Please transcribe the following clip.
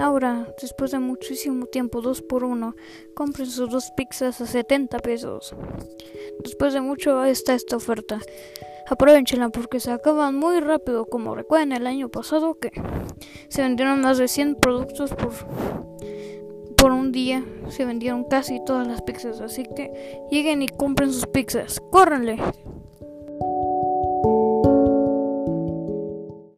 Ahora, después de muchísimo tiempo, dos por uno, compren sus dos pizzas a 70 pesos. Después de mucho está esta oferta. Aprovechenla porque se acaban muy rápido, como recuerden el año pasado que se vendieron más de 100 productos por, por un día. Se vendieron casi todas las pizzas, así que lleguen y compren sus pizzas. ¡Córrenle!